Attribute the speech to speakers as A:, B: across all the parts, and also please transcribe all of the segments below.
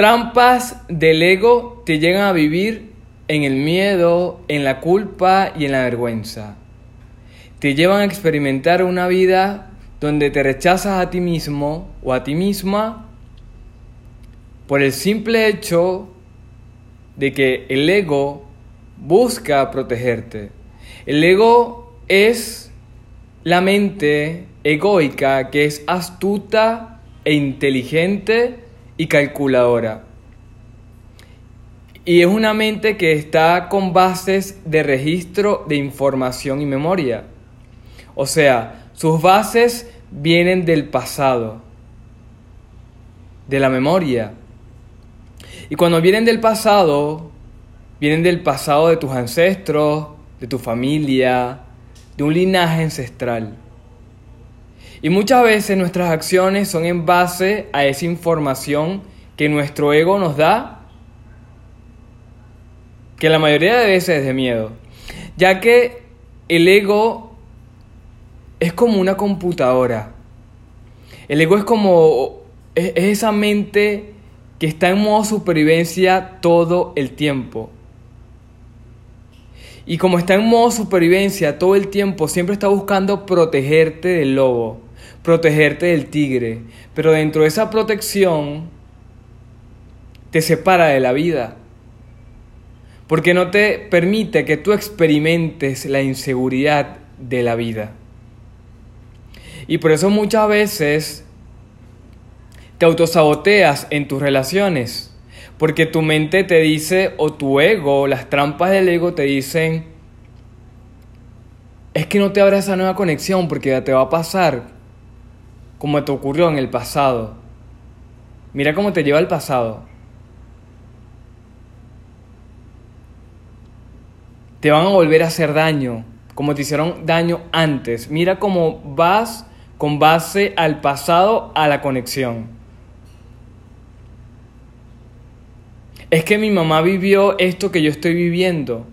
A: trampas del ego te llegan a vivir en el miedo, en la culpa y en la vergüenza. Te llevan a experimentar una vida donde te rechazas a ti mismo o a ti misma por el simple hecho de que el ego busca protegerte. El ego es la mente egoica que es astuta e inteligente y calculadora. Y es una mente que está con bases de registro de información y memoria. O sea, sus bases vienen del pasado, de la memoria. Y cuando vienen del pasado, vienen del pasado de tus ancestros, de tu familia, de un linaje ancestral. Y muchas veces nuestras acciones son en base a esa información que nuestro ego nos da, que la mayoría de veces es de miedo, ya que el ego es como una computadora. El ego es como es esa mente que está en modo supervivencia todo el tiempo. Y como está en modo supervivencia todo el tiempo, siempre está buscando protegerte del lobo, protegerte del tigre. Pero dentro de esa protección te separa de la vida. Porque no te permite que tú experimentes la inseguridad de la vida. Y por eso muchas veces te autosaboteas en tus relaciones, porque tu mente te dice, o tu ego, las trampas del ego te dicen, es que no te abras esa nueva conexión porque te va a pasar como te ocurrió en el pasado. Mira cómo te lleva el pasado. Te van a volver a hacer daño, como te hicieron daño antes. Mira cómo vas con base al pasado a la conexión. Es que mi mamá vivió esto que yo estoy viviendo.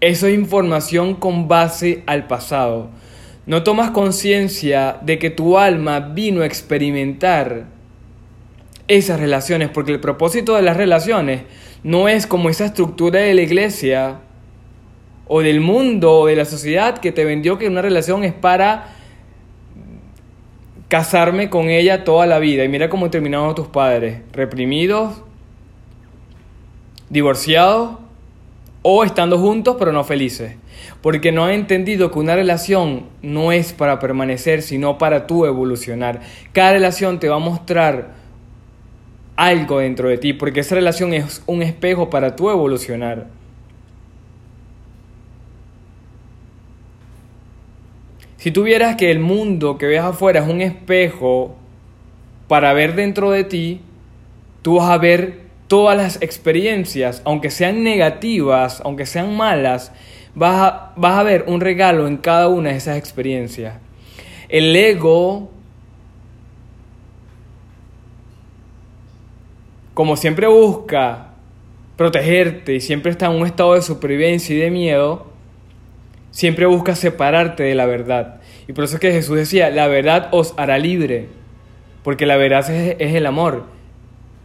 A: Eso es información con base al pasado. No tomas conciencia de que tu alma vino a experimentar esas relaciones, porque el propósito de las relaciones no es como esa estructura de la iglesia o del mundo o de la sociedad que te vendió que una relación es para casarme con ella toda la vida. Y mira cómo terminaron tus padres, reprimidos, divorciados o estando juntos pero no felices. Porque no han entendido que una relación no es para permanecer, sino para tú evolucionar. Cada relación te va a mostrar algo dentro de ti, porque esa relación es un espejo para tú evolucionar. Si tuvieras que el mundo que ves afuera es un espejo para ver dentro de ti, tú vas a ver todas las experiencias, aunque sean negativas, aunque sean malas, vas a, vas a ver un regalo en cada una de esas experiencias. El ego, como siempre busca protegerte y siempre está en un estado de supervivencia y de miedo, siempre busca separarte de la verdad. Y por eso es que Jesús decía, la verdad os hará libre, porque la verdad es, el amor.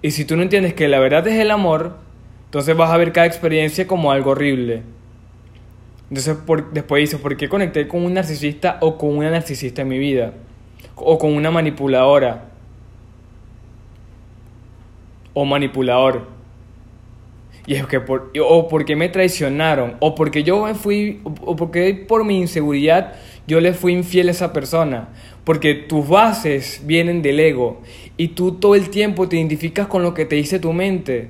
A: Y si tú no entiendes que la verdad es el amor, entonces vas a ver cada experiencia como algo horrible. Entonces después dices, ¿por qué conecté con un narcisista o con una narcisista en mi vida? O con una manipuladora. O manipulador. Y es que por, o porque me traicionaron, o porque yo me fui, o porque por mi inseguridad yo le fui infiel a esa persona. Porque tus bases vienen del ego y tú todo el tiempo te identificas con lo que te dice tu mente.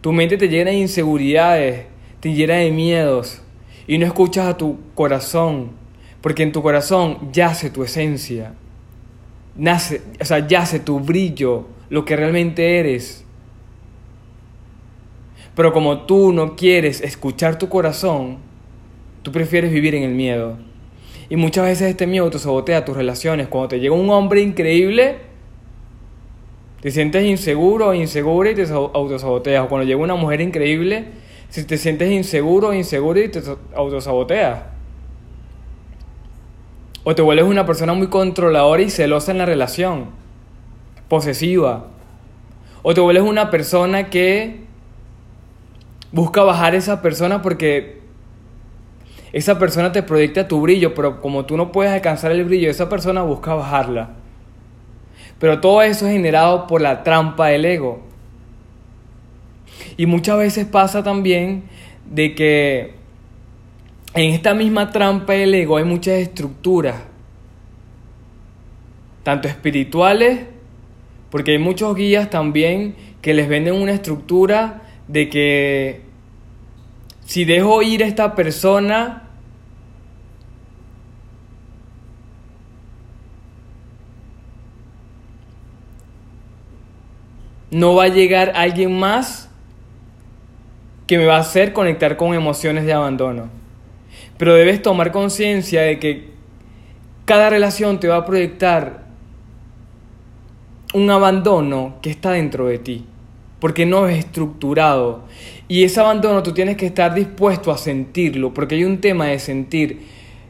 A: Tu mente te llena de inseguridades, te llena de miedos y no escuchas a tu corazón, porque en tu corazón yace tu esencia, nace, o sea, yace tu brillo, lo que realmente eres. Pero como tú no quieres escuchar tu corazón, tú prefieres vivir en el miedo. Y muchas veces este miedo te tus relaciones. Cuando te llega un hombre increíble, te sientes inseguro o insegura y te autosaboteas. O cuando llega una mujer increíble, si te sientes inseguro o insegura y te autosaboteas. O te vuelves una persona muy controladora y celosa en la relación. posesiva. O te vuelves una persona que busca bajar esa persona porque esa persona te proyecta tu brillo, pero como tú no puedes alcanzar el brillo, esa persona busca bajarla. Pero todo eso es generado por la trampa del ego. Y muchas veces pasa también de que en esta misma trampa del ego hay muchas estructuras, tanto espirituales, porque hay muchos guías también que les venden una estructura de que si dejo ir a esta persona, no va a llegar alguien más que me va a hacer conectar con emociones de abandono. Pero debes tomar conciencia de que cada relación te va a proyectar un abandono que está dentro de ti, porque no es estructurado. Y ese abandono tú tienes que estar dispuesto a sentirlo, porque hay un tema de sentir.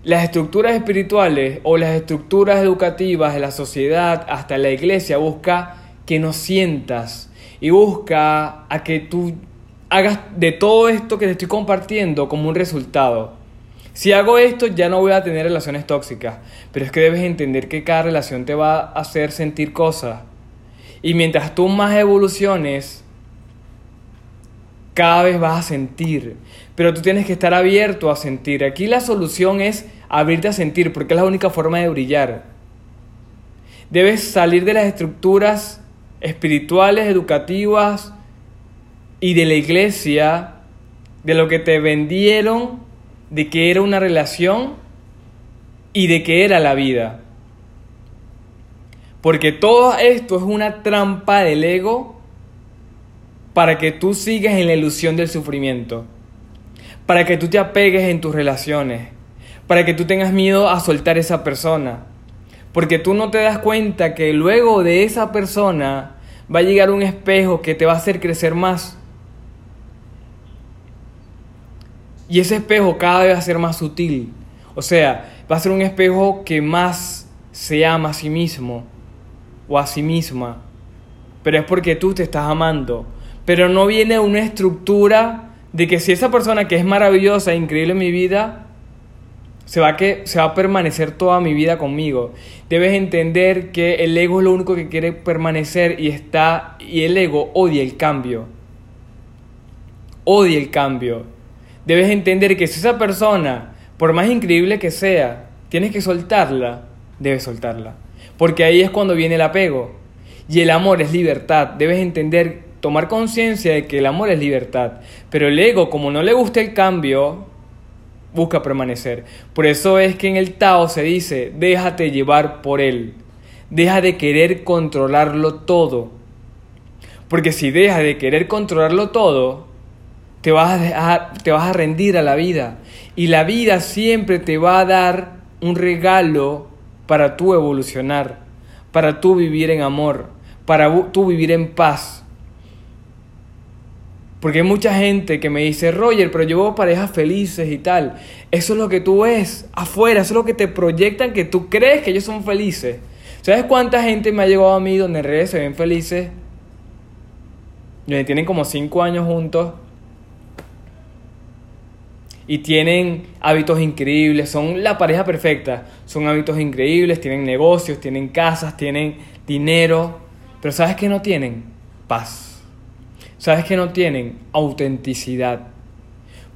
A: Las estructuras espirituales o las estructuras educativas de la sociedad, hasta la iglesia, busca que no sientas y busca a que tú hagas de todo esto que te estoy compartiendo como un resultado. Si hago esto ya no voy a tener relaciones tóxicas, pero es que debes entender que cada relación te va a hacer sentir cosas. Y mientras tú más evoluciones, cada vez vas a sentir. Pero tú tienes que estar abierto a sentir. Aquí la solución es abrirte a sentir, porque es la única forma de brillar. Debes salir de las estructuras espirituales, educativas y de la iglesia, de lo que te vendieron, de que era una relación y de que era la vida. Porque todo esto es una trampa del ego para que tú sigas en la ilusión del sufrimiento, para que tú te apegues en tus relaciones, para que tú tengas miedo a soltar esa persona, porque tú no te das cuenta que luego de esa persona va a llegar un espejo que te va a hacer crecer más. Y ese espejo cada vez va a ser más sutil. O sea, va a ser un espejo que más se ama a sí mismo o a sí misma. Pero es porque tú te estás amando. Pero no viene una estructura de que si esa persona que es maravillosa e increíble en mi vida se va, que, se va a permanecer toda mi vida conmigo. Debes entender que el ego es lo único que quiere permanecer y está y el ego odia el cambio. Odia el cambio. Debes entender que si esa persona, por más increíble que sea, tienes que soltarla, debes soltarla. Porque ahí es cuando viene el apego. Y el amor es libertad. Debes entender, tomar conciencia de que el amor es libertad. Pero el ego, como no le gusta el cambio, busca permanecer. Por eso es que en el Tao se dice, déjate llevar por él. Deja de querer controlarlo todo. Porque si dejas de querer controlarlo todo, te vas, a te vas a rendir a la vida. Y la vida siempre te va a dar un regalo para tú evolucionar, para tú vivir en amor, para tú vivir en paz. Porque hay mucha gente que me dice, Roger, pero yo veo parejas felices y tal. Eso es lo que tú ves afuera, eso es lo que te proyectan que tú crees que ellos son felices. ¿Sabes cuánta gente me ha llegado a mí donde en redes se ven felices? Donde tienen como cinco años juntos y tienen hábitos increíbles, son la pareja perfecta, son hábitos increíbles, tienen negocios, tienen casas, tienen dinero, pero ¿sabes qué no tienen? Paz. ¿Sabes que no tienen? Autenticidad.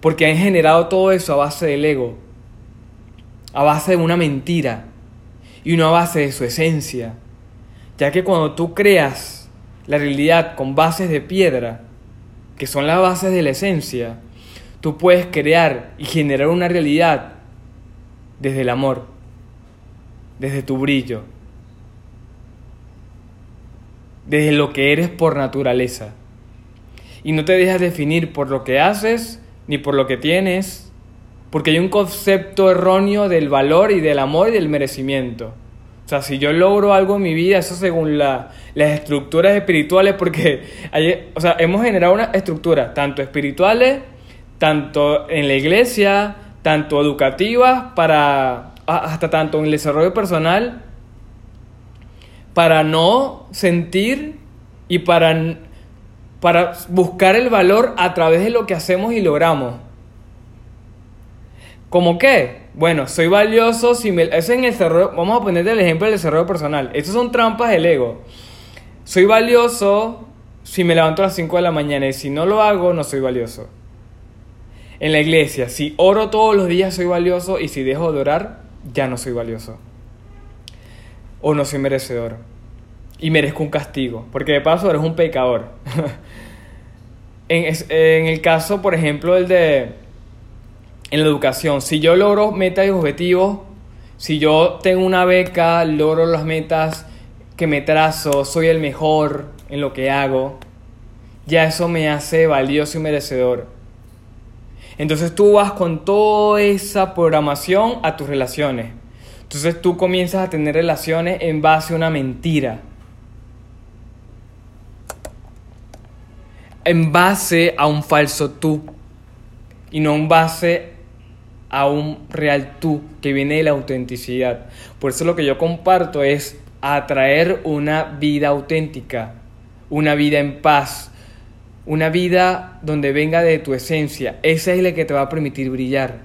A: Porque han generado todo eso a base del ego, a base de una mentira y no a base de su esencia. Ya que cuando tú creas la realidad con bases de piedra, que son las bases de la esencia, tú puedes crear y generar una realidad desde el amor, desde tu brillo, desde lo que eres por naturaleza y no te dejas definir por lo que haces ni por lo que tienes, porque hay un concepto erróneo del valor y del amor y del merecimiento. O sea, si yo logro algo en mi vida, eso según la, las estructuras espirituales, porque hay, o sea, hemos generado una estructura, tanto espirituales, tanto en la iglesia, tanto educativas, para, hasta tanto en el desarrollo personal, para no sentir y para, para buscar el valor a través de lo que hacemos y logramos. ¿Cómo qué? Bueno, soy valioso si me... Eso en el desarrollo... Vamos a poner el ejemplo del desarrollo personal. Esas son trampas del ego. Soy valioso si me levanto a las 5 de la mañana y si no lo hago, no soy valioso. En la iglesia, si oro todos los días, soy valioso y si dejo de orar, ya no soy valioso. O no soy merecedor. Y merezco un castigo, porque de paso eres un pecador. en, en el caso, por ejemplo, el de en la educación. Si yo logro metas y objetivos, si yo tengo una beca, logro las metas que me trazo, soy el mejor en lo que hago, ya eso me hace valioso y merecedor. Entonces tú vas con toda esa programación a tus relaciones. Entonces tú comienzas a tener relaciones en base a una mentira. En base a un falso tú. Y no en base a un real tú que viene de la autenticidad. Por eso lo que yo comparto es atraer una vida auténtica, una vida en paz, una vida donde venga de tu esencia. Esa es la que te va a permitir brillar.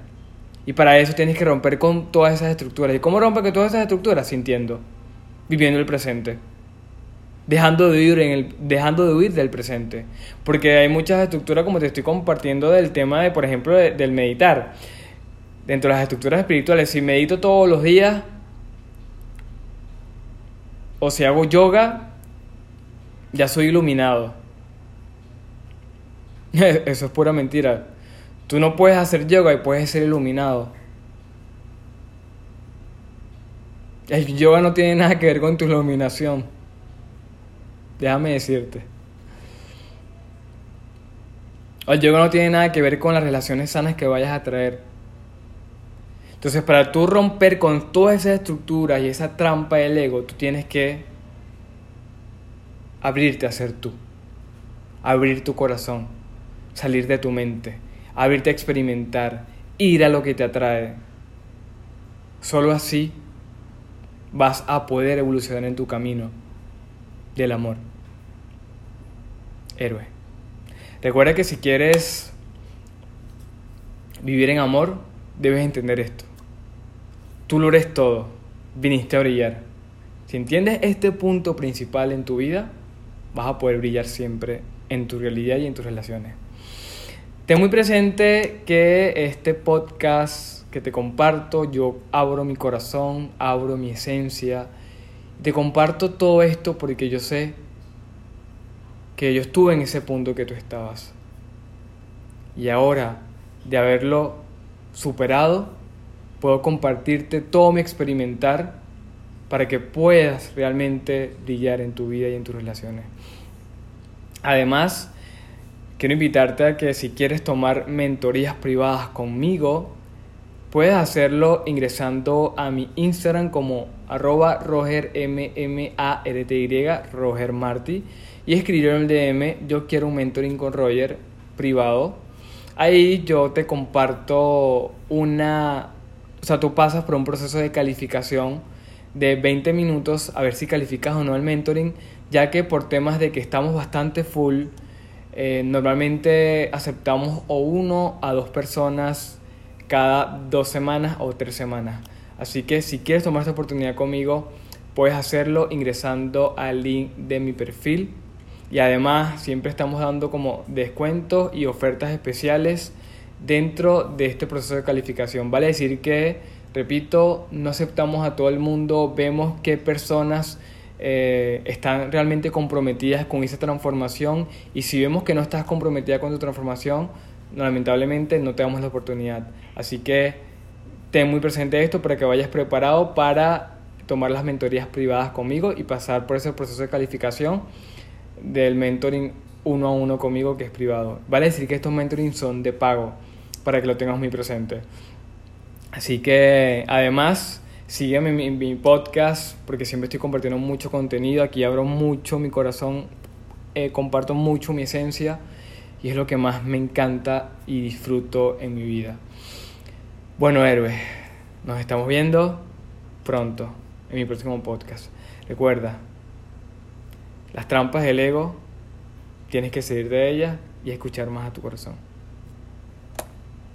A: Y para eso tienes que romper con todas esas estructuras. ¿Y cómo romper con todas esas estructuras? Sintiendo, viviendo el presente. Dejando de, huir en el, dejando de huir del presente. Porque hay muchas estructuras, como te estoy compartiendo, del tema de, por ejemplo, del meditar dentro de las estructuras espirituales, si medito todos los días, o si hago yoga, ya soy iluminado. Eso es pura mentira. Tú no puedes hacer yoga y puedes ser iluminado. El yoga no tiene nada que ver con tu iluminación. Déjame decirte. El yoga no tiene nada que ver con las relaciones sanas que vayas a traer. Entonces, para tú romper con todas esas estructuras y esa trampa del ego, tú tienes que abrirte a ser tú, abrir tu corazón, salir de tu mente, abrirte a experimentar, ir a lo que te atrae. Solo así vas a poder evolucionar en tu camino del amor. Héroe. Recuerda que si quieres vivir en amor, debes entender esto. Tú lo eres todo, viniste a brillar. Si entiendes este punto principal en tu vida, vas a poder brillar siempre en tu realidad y en tus relaciones. Ten muy presente que este podcast que te comparto, yo abro mi corazón, abro mi esencia, te comparto todo esto porque yo sé que yo estuve en ese punto que tú estabas. Y ahora, de haberlo superado, puedo compartirte todo mi experimentar para que puedas realmente brillar en tu vida y en tus relaciones. Además, quiero invitarte a que si quieres tomar mentorías privadas conmigo, puedes hacerlo ingresando a mi Instagram como arroba rogermmarty, Roger Marty, y escribir en el DM, yo quiero un mentoring con Roger privado. Ahí yo te comparto una o sea, tú pasas por un proceso de calificación de 20 minutos a ver si calificas o no el mentoring, ya que por temas de que estamos bastante full, eh, normalmente aceptamos o uno a dos personas cada dos semanas o tres semanas. Así que si quieres tomar esta oportunidad conmigo, puedes hacerlo ingresando al link de mi perfil. Y además siempre estamos dando como descuentos y ofertas especiales dentro de este proceso de calificación. Vale decir que, repito, no aceptamos a todo el mundo, vemos qué personas eh, están realmente comprometidas con esa transformación y si vemos que no estás comprometida con tu transformación, lamentablemente no te damos la oportunidad. Así que ten muy presente esto para que vayas preparado para tomar las mentorías privadas conmigo y pasar por ese proceso de calificación del mentoring uno a uno conmigo que es privado. Vale decir que estos mentoring son de pago para que lo tengas muy presente. Así que además, sígueme en mi, podcast porque siempre estoy compartiendo mucho contenido. Aquí abro mucho mi corazón, eh, comparto mucho mi esencia y es lo que más me encanta y disfruto en mi vida. Bueno, héroe, nos estamos viendo pronto en mi próximo podcast. Recuerda, las trampas del ego, tienes que salir de ellas y escuchar más a tu corazón.